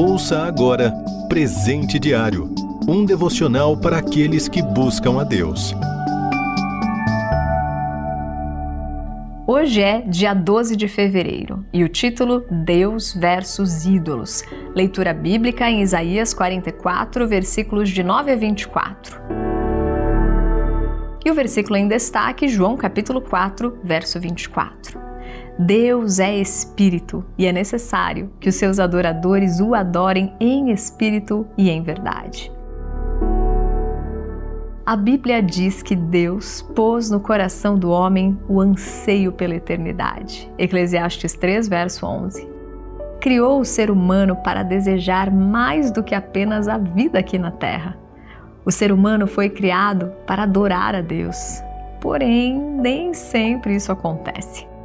Ouça agora Presente Diário um devocional para aqueles que buscam a Deus. Hoje é dia 12 de fevereiro e o título Deus versus ídolos. Leitura bíblica em Isaías 44, versículos de 9 a 24. E o versículo em destaque, João capítulo 4, verso 24. Deus é espírito e é necessário que os seus adoradores o adorem em espírito e em verdade. A Bíblia diz que Deus pôs no coração do homem o anseio pela eternidade. Eclesiastes 3, verso 11. Criou o ser humano para desejar mais do que apenas a vida aqui na terra. O ser humano foi criado para adorar a Deus. Porém, nem sempre isso acontece.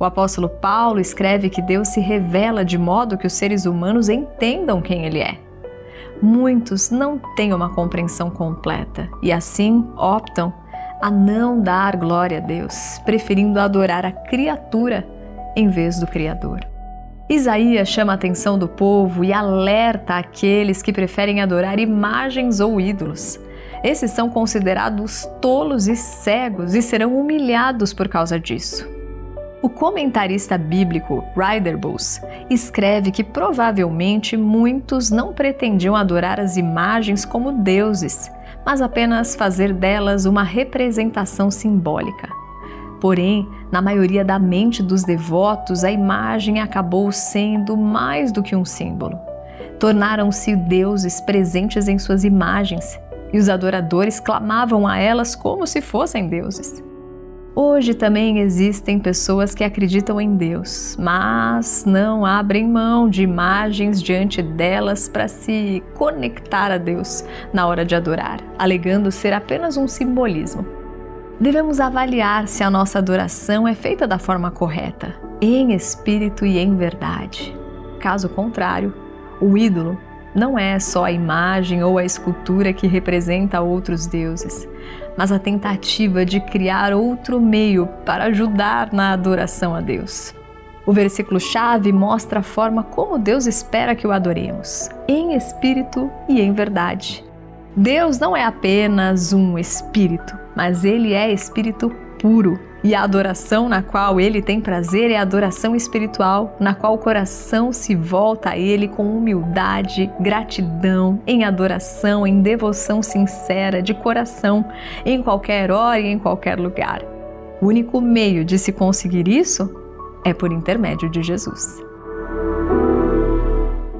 O apóstolo Paulo escreve que Deus se revela de modo que os seres humanos entendam quem Ele é muitos não têm uma compreensão completa e assim optam a não dar glória a Deus, preferindo adorar a criatura em vez do Criador. Isaías chama a atenção do povo e alerta aqueles que preferem adorar imagens ou ídolos. Esses são considerados tolos e cegos e serão humilhados por causa disso. O comentarista bíblico Ryder Bulls escreve que provavelmente muitos não pretendiam adorar as imagens como deuses, mas apenas fazer delas uma representação simbólica. Porém, na maioria da mente dos devotos, a imagem acabou sendo mais do que um símbolo. Tornaram-se deuses presentes em suas imagens, e os adoradores clamavam a elas como se fossem deuses. Hoje também existem pessoas que acreditam em Deus, mas não abrem mão de imagens diante delas para se conectar a Deus na hora de adorar, alegando ser apenas um simbolismo. Devemos avaliar se a nossa adoração é feita da forma correta, em espírito e em verdade. Caso contrário, o ídolo não é só a imagem ou a escultura que representa outros deuses, mas a tentativa de criar outro meio para ajudar na adoração a Deus. O versículo-chave mostra a forma como Deus espera que o adoremos, em espírito e em verdade. Deus não é apenas um espírito, mas ele é espírito puro e a adoração na qual ele tem prazer é a adoração espiritual, na qual o coração se volta a ele com humildade, gratidão, em adoração, em devoção sincera, de coração, em qualquer hora e em qualquer lugar. O único meio de se conseguir isso é por intermédio de Jesus.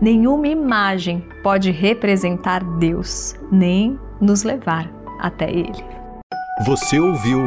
Nenhuma imagem pode representar Deus, nem nos levar até Ele. Você ouviu